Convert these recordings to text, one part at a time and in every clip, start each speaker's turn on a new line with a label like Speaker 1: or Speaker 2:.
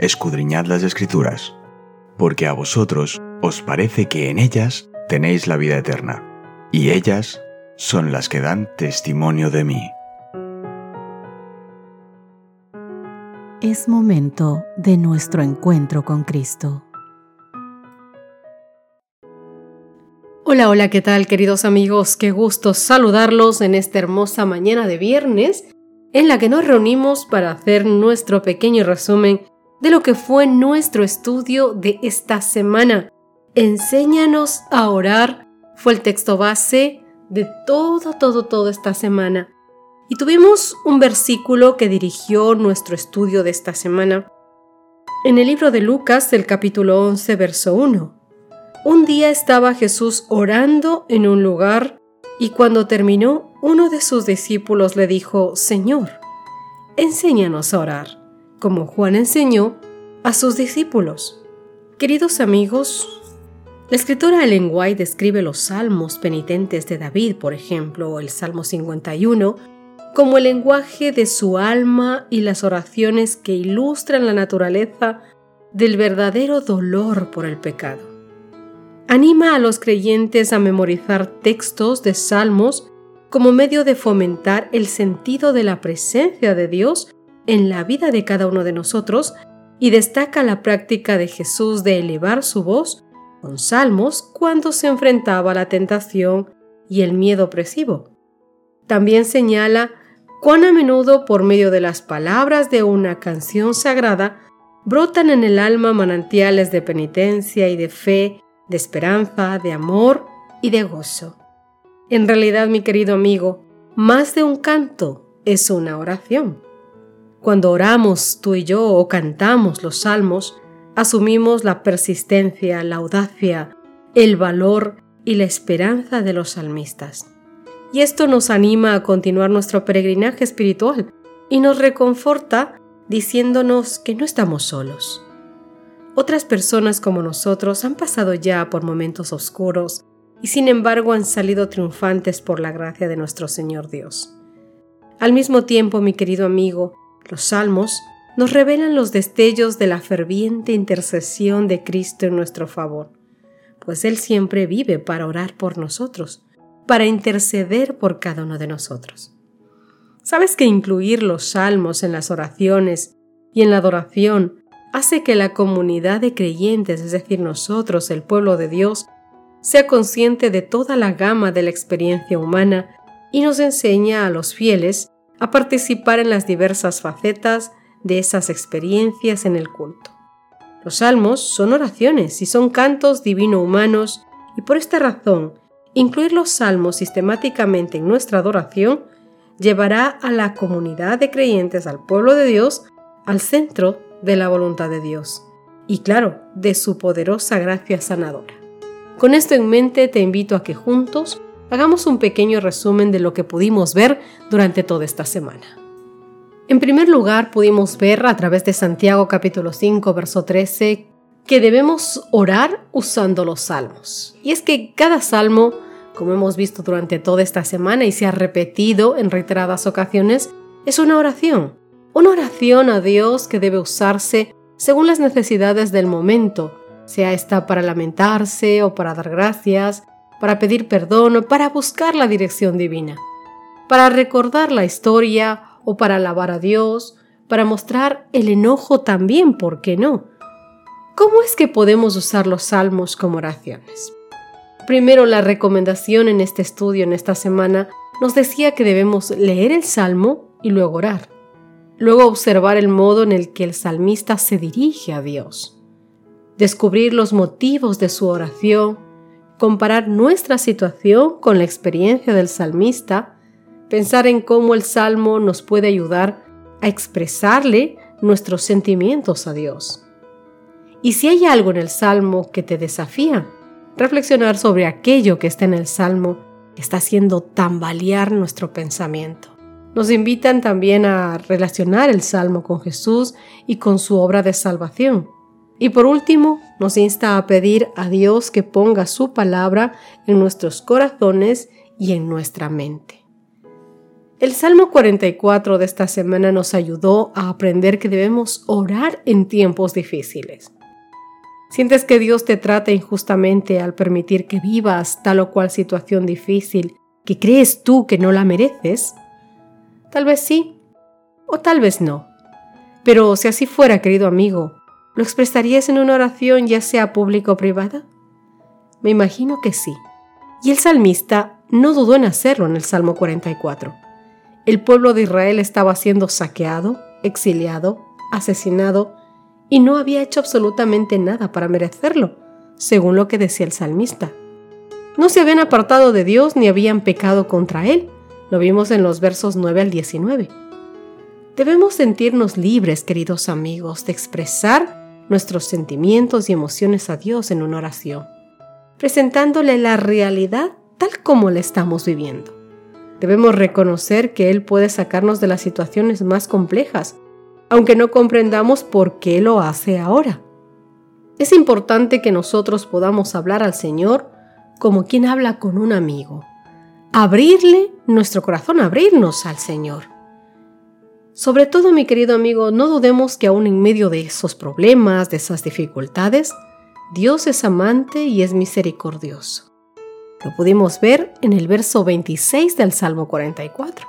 Speaker 1: escudriñad las escrituras, porque a vosotros os parece que en ellas tenéis la vida eterna, y ellas son las que dan testimonio de mí.
Speaker 2: Es momento de nuestro encuentro con Cristo.
Speaker 3: Hola, hola, ¿qué tal queridos amigos? Qué gusto saludarlos en esta hermosa mañana de viernes en la que nos reunimos para hacer nuestro pequeño resumen de lo que fue nuestro estudio de esta semana. Enséñanos a orar fue el texto base de todo, todo, toda esta semana. Y tuvimos un versículo que dirigió nuestro estudio de esta semana. En el libro de Lucas, el capítulo 11, verso 1. Un día estaba Jesús orando en un lugar y cuando terminó, uno de sus discípulos le dijo, Señor, enséñanos a orar, como Juan enseñó a sus discípulos. Queridos amigos, la escritora Ellen White describe los salmos penitentes de David, por ejemplo, el Salmo 51, como el lenguaje de su alma y las oraciones que ilustran la naturaleza del verdadero dolor por el pecado anima a los creyentes a memorizar textos de salmos como medio de fomentar el sentido de la presencia de Dios en la vida de cada uno de nosotros y destaca la práctica de Jesús de elevar su voz con salmos cuando se enfrentaba a la tentación y el miedo opresivo. También señala cuán a menudo por medio de las palabras de una canción sagrada brotan en el alma manantiales de penitencia y de fe de esperanza, de amor y de gozo. En realidad, mi querido amigo, más de un canto es una oración. Cuando oramos tú y yo o cantamos los salmos, asumimos la persistencia, la audacia, el valor y la esperanza de los salmistas. Y esto nos anima a continuar nuestro peregrinaje espiritual y nos reconforta diciéndonos que no estamos solos. Otras personas como nosotros han pasado ya por momentos oscuros y sin embargo han salido triunfantes por la gracia de nuestro Señor Dios. Al mismo tiempo, mi querido amigo, los salmos nos revelan los destellos de la ferviente intercesión de Cristo en nuestro favor, pues Él siempre vive para orar por nosotros, para interceder por cada uno de nosotros. ¿Sabes que incluir los salmos en las oraciones y en la adoración hace que la comunidad de creyentes, es decir, nosotros, el pueblo de Dios, sea consciente de toda la gama de la experiencia humana y nos enseña a los fieles a participar en las diversas facetas de esas experiencias en el culto. Los salmos son oraciones y son cantos divino-humanos y por esta razón, incluir los salmos sistemáticamente en nuestra adoración llevará a la comunidad de creyentes, al pueblo de Dios, al centro de la voluntad de Dios y claro, de su poderosa gracia sanadora. Con esto en mente te invito a que juntos hagamos un pequeño resumen de lo que pudimos ver durante toda esta semana. En primer lugar, pudimos ver a través de Santiago capítulo 5, verso 13, que debemos orar usando los salmos. Y es que cada salmo, como hemos visto durante toda esta semana y se ha repetido en reiteradas ocasiones, es una oración, una oración a Dios que debe usarse según las necesidades del momento, sea esta para lamentarse o para dar gracias, para pedir perdón o para buscar la dirección divina, para recordar la historia o para alabar a Dios, para mostrar el enojo también, ¿por qué no? ¿Cómo es que podemos usar los salmos como oraciones? Primero, la recomendación en este estudio en esta semana nos decía que debemos leer el salmo y luego orar luego observar el modo en el que el salmista se dirige a Dios, descubrir los motivos de su oración, comparar nuestra situación con la experiencia del salmista, pensar en cómo el salmo nos puede ayudar a expresarle nuestros sentimientos a Dios. Y si hay algo en el salmo que te desafía, reflexionar sobre aquello que está en el salmo que está haciendo tambalear nuestro pensamiento. Nos invitan también a relacionar el Salmo con Jesús y con su obra de salvación. Y por último, nos insta a pedir a Dios que ponga su palabra en nuestros corazones y en nuestra mente. El Salmo 44 de esta semana nos ayudó a aprender que debemos orar en tiempos difíciles. ¿Sientes que Dios te trata injustamente al permitir que vivas tal o cual situación difícil que crees tú que no la mereces? Tal vez sí, o tal vez no. Pero si así fuera, querido amigo, ¿lo expresarías en una oración ya sea pública o privada? Me imagino que sí. Y el salmista no dudó en hacerlo en el Salmo 44. El pueblo de Israel estaba siendo saqueado, exiliado, asesinado y no había hecho absolutamente nada para merecerlo, según lo que decía el salmista. No se habían apartado de Dios ni habían pecado contra Él. Lo vimos en los versos 9 al 19. Debemos sentirnos libres, queridos amigos, de expresar nuestros sentimientos y emociones a Dios en una oración, presentándole la realidad tal como la estamos viviendo. Debemos reconocer que Él puede sacarnos de las situaciones más complejas aunque no comprendamos por qué lo hace ahora. Es importante que nosotros podamos hablar al Señor como quien habla con un amigo. Abrirle nuestro corazón, abrirnos al Señor. Sobre todo, mi querido amigo, no dudemos que aún en medio de esos problemas, de esas dificultades, Dios es amante y es misericordioso. Lo pudimos ver en el verso 26 del Salmo 44.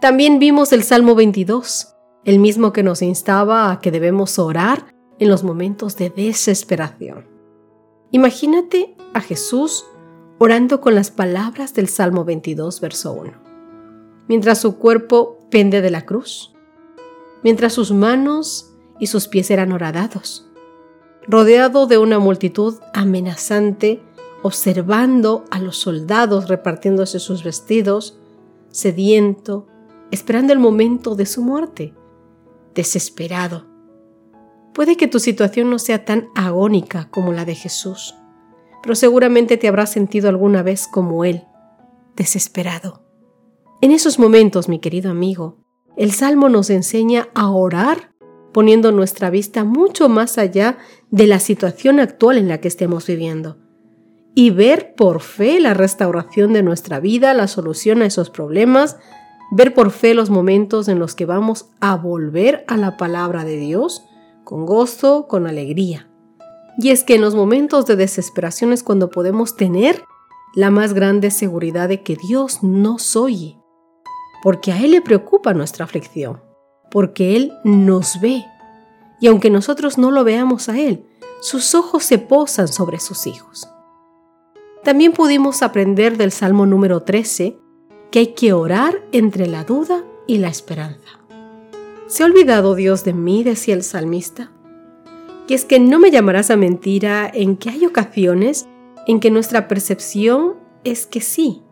Speaker 3: También vimos el Salmo 22, el mismo que nos instaba a que debemos orar en los momentos de desesperación. Imagínate a Jesús orando con las palabras del Salmo 22, verso 1, mientras su cuerpo pende de la cruz, mientras sus manos y sus pies eran horadados, rodeado de una multitud amenazante, observando a los soldados repartiéndose sus vestidos, sediento, esperando el momento de su muerte desesperado. Puede que tu situación no sea tan agónica como la de Jesús, pero seguramente te habrás sentido alguna vez como Él, desesperado. En esos momentos, mi querido amigo, el Salmo nos enseña a orar poniendo nuestra vista mucho más allá de la situación actual en la que estemos viviendo y ver por fe la restauración de nuestra vida, la solución a esos problemas, ver por fe los momentos en los que vamos a volver a la palabra de Dios con gozo, con alegría. Y es que en los momentos de desesperación es cuando podemos tener la más grande seguridad de que Dios nos oye, porque a Él le preocupa nuestra aflicción, porque Él nos ve. Y aunque nosotros no lo veamos a Él, sus ojos se posan sobre sus hijos. También pudimos aprender del Salmo número 13 que hay que orar entre la duda y la esperanza. ¿Se ha olvidado Dios de mí? decía el salmista. Y es que no me llamarás a mentira en que hay ocasiones en que nuestra percepción es que sí,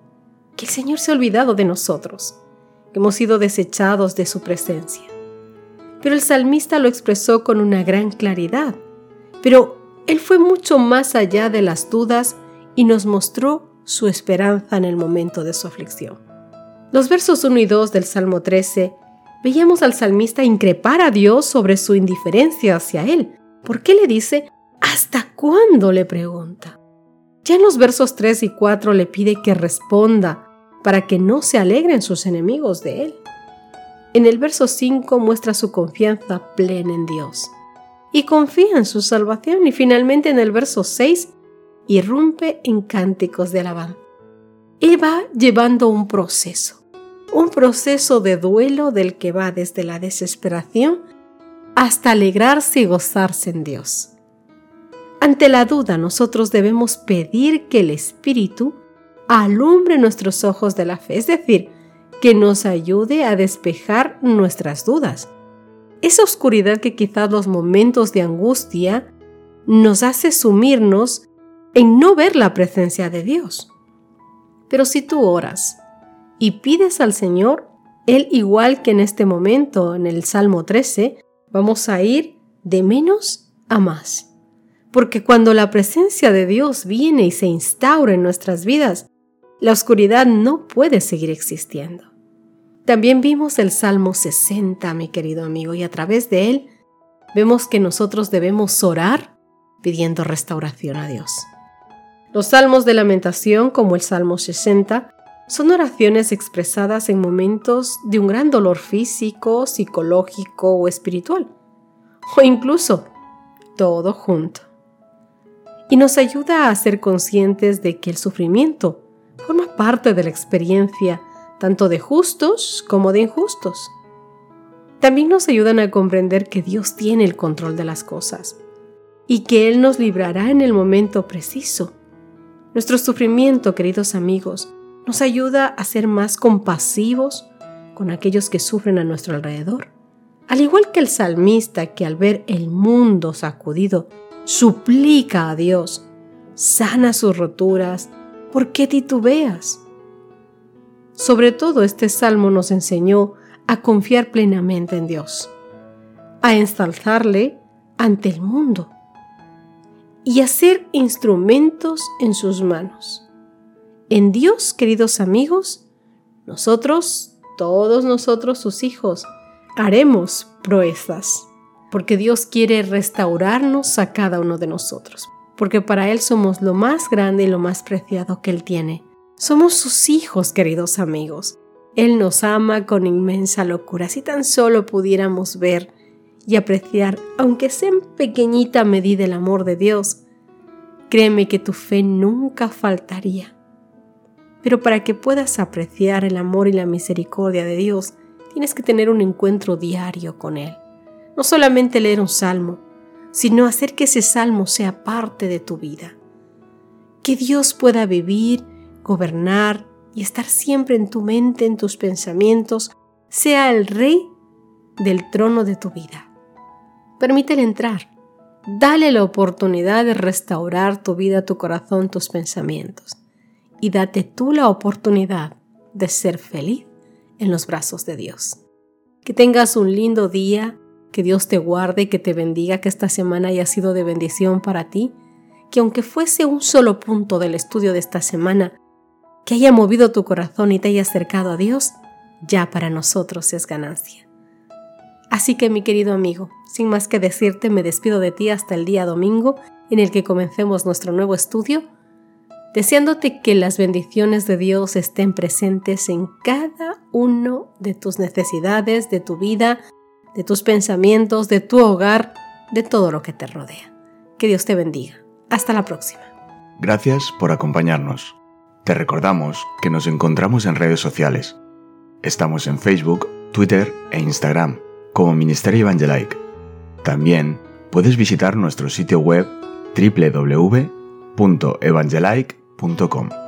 Speaker 3: que el Señor se ha olvidado de nosotros, hemos sido desechados de su presencia. Pero el salmista lo expresó con una gran claridad. Pero él fue mucho más allá de las dudas y nos mostró su esperanza en el momento de su aflicción. Los versos 1 y 2 del Salmo 13 veíamos al salmista increpar a Dios sobre su indiferencia hacia él. ¿Por qué le dice, ¿hasta cuándo? le pregunta. Ya en los versos 3 y 4 le pide que responda para que no se alegren sus enemigos de él. En el verso 5 muestra su confianza plena en Dios y confía en su salvación y finalmente en el verso 6 irrumpe en cánticos de alabanza. Él va llevando un proceso un proceso de duelo del que va desde la desesperación hasta alegrarse y gozarse en Dios. Ante la duda, nosotros debemos pedir que el Espíritu alumbre nuestros ojos de la fe, es decir, que nos ayude a despejar nuestras dudas. Esa oscuridad que quizás los momentos de angustia nos hace sumirnos en no ver la presencia de Dios. Pero si tú oras y pides al Señor, Él igual que en este momento, en el Salmo 13, vamos a ir de menos a más. Porque cuando la presencia de Dios viene y se instaura en nuestras vidas, la oscuridad no puede seguir existiendo. También vimos el Salmo 60, mi querido amigo, y a través de él vemos que nosotros debemos orar pidiendo restauración a Dios. Los salmos de lamentación, como el Salmo 60, Son oraciones expresadas en momentos de un gran dolor físico, psicológico o espiritual, o incluso todo junto. Y nos ayuda a ser conscientes de que el sufrimiento forma parte de la experiencia tanto de justos como de injustos. También nos ayudan a comprender que Dios tiene el control de las cosas y que Él nos librará en el momento preciso. Nuestro sufrimiento, queridos amigos, nos ayuda a ser más compasivos con aquellos que sufren a nuestro alrededor. Al igual que el salmista que al ver el mundo sacudido, suplica a Dios, sana sus roturas, ¿por qué titubeas? Sobre todo este salmo nos enseñó a confiar plenamente en Dios, a ensalzarle ante el mundo y a ser instrumentos en sus manos. En Dios, queridos amigos, nosotros, todos nosotros sus hijos, haremos proezas, porque Dios quiere restaurarnos a cada uno de nosotros, porque para Él somos lo más grande y lo más preciado que Él tiene. Somos sus hijos, queridos amigos. Él nos ama con inmensa locura. Si tan solo pudiéramos ver y apreciar, aunque sea en pequeñita medida, el amor de Dios, créeme que tu fe nunca faltaría. Pero para que puedas apreciar el amor y la misericordia de Dios, tienes que tener un encuentro diario con Él. No solamente leer un salmo, sino hacer que ese salmo sea parte de tu vida. Que Dios pueda vivir, gobernar y estar siempre en tu mente, en tus pensamientos, sea el rey del trono de tu vida. Permítele entrar. Dale la oportunidad de restaurar tu vida, tu corazón, tus pensamientos y date tú la oportunidad de ser feliz en los brazos de Dios. Que tengas un lindo día, que Dios te guarde y que te bendiga, que esta semana haya sido de bendición para ti, que aunque fuese un solo punto del estudio de esta semana, que haya movido tu corazón y te haya acercado a Dios, ya para nosotros es ganancia. Así que mi querido amigo, sin más que decirte, me despido de ti hasta el día domingo en el que comencemos nuestro nuevo estudio deseándote que las bendiciones de Dios estén presentes en cada uno de tus necesidades, de tu vida, de tus pensamientos, de tu hogar, de todo lo que te rodea. Que Dios te bendiga. Hasta la próxima.
Speaker 1: Gracias por acompañarnos. Te recordamos que nos encontramos en redes sociales. Estamos en Facebook, Twitter e Instagram como Ministerio Evangelike. También puedes visitar nuestro sitio web www.evangelike.com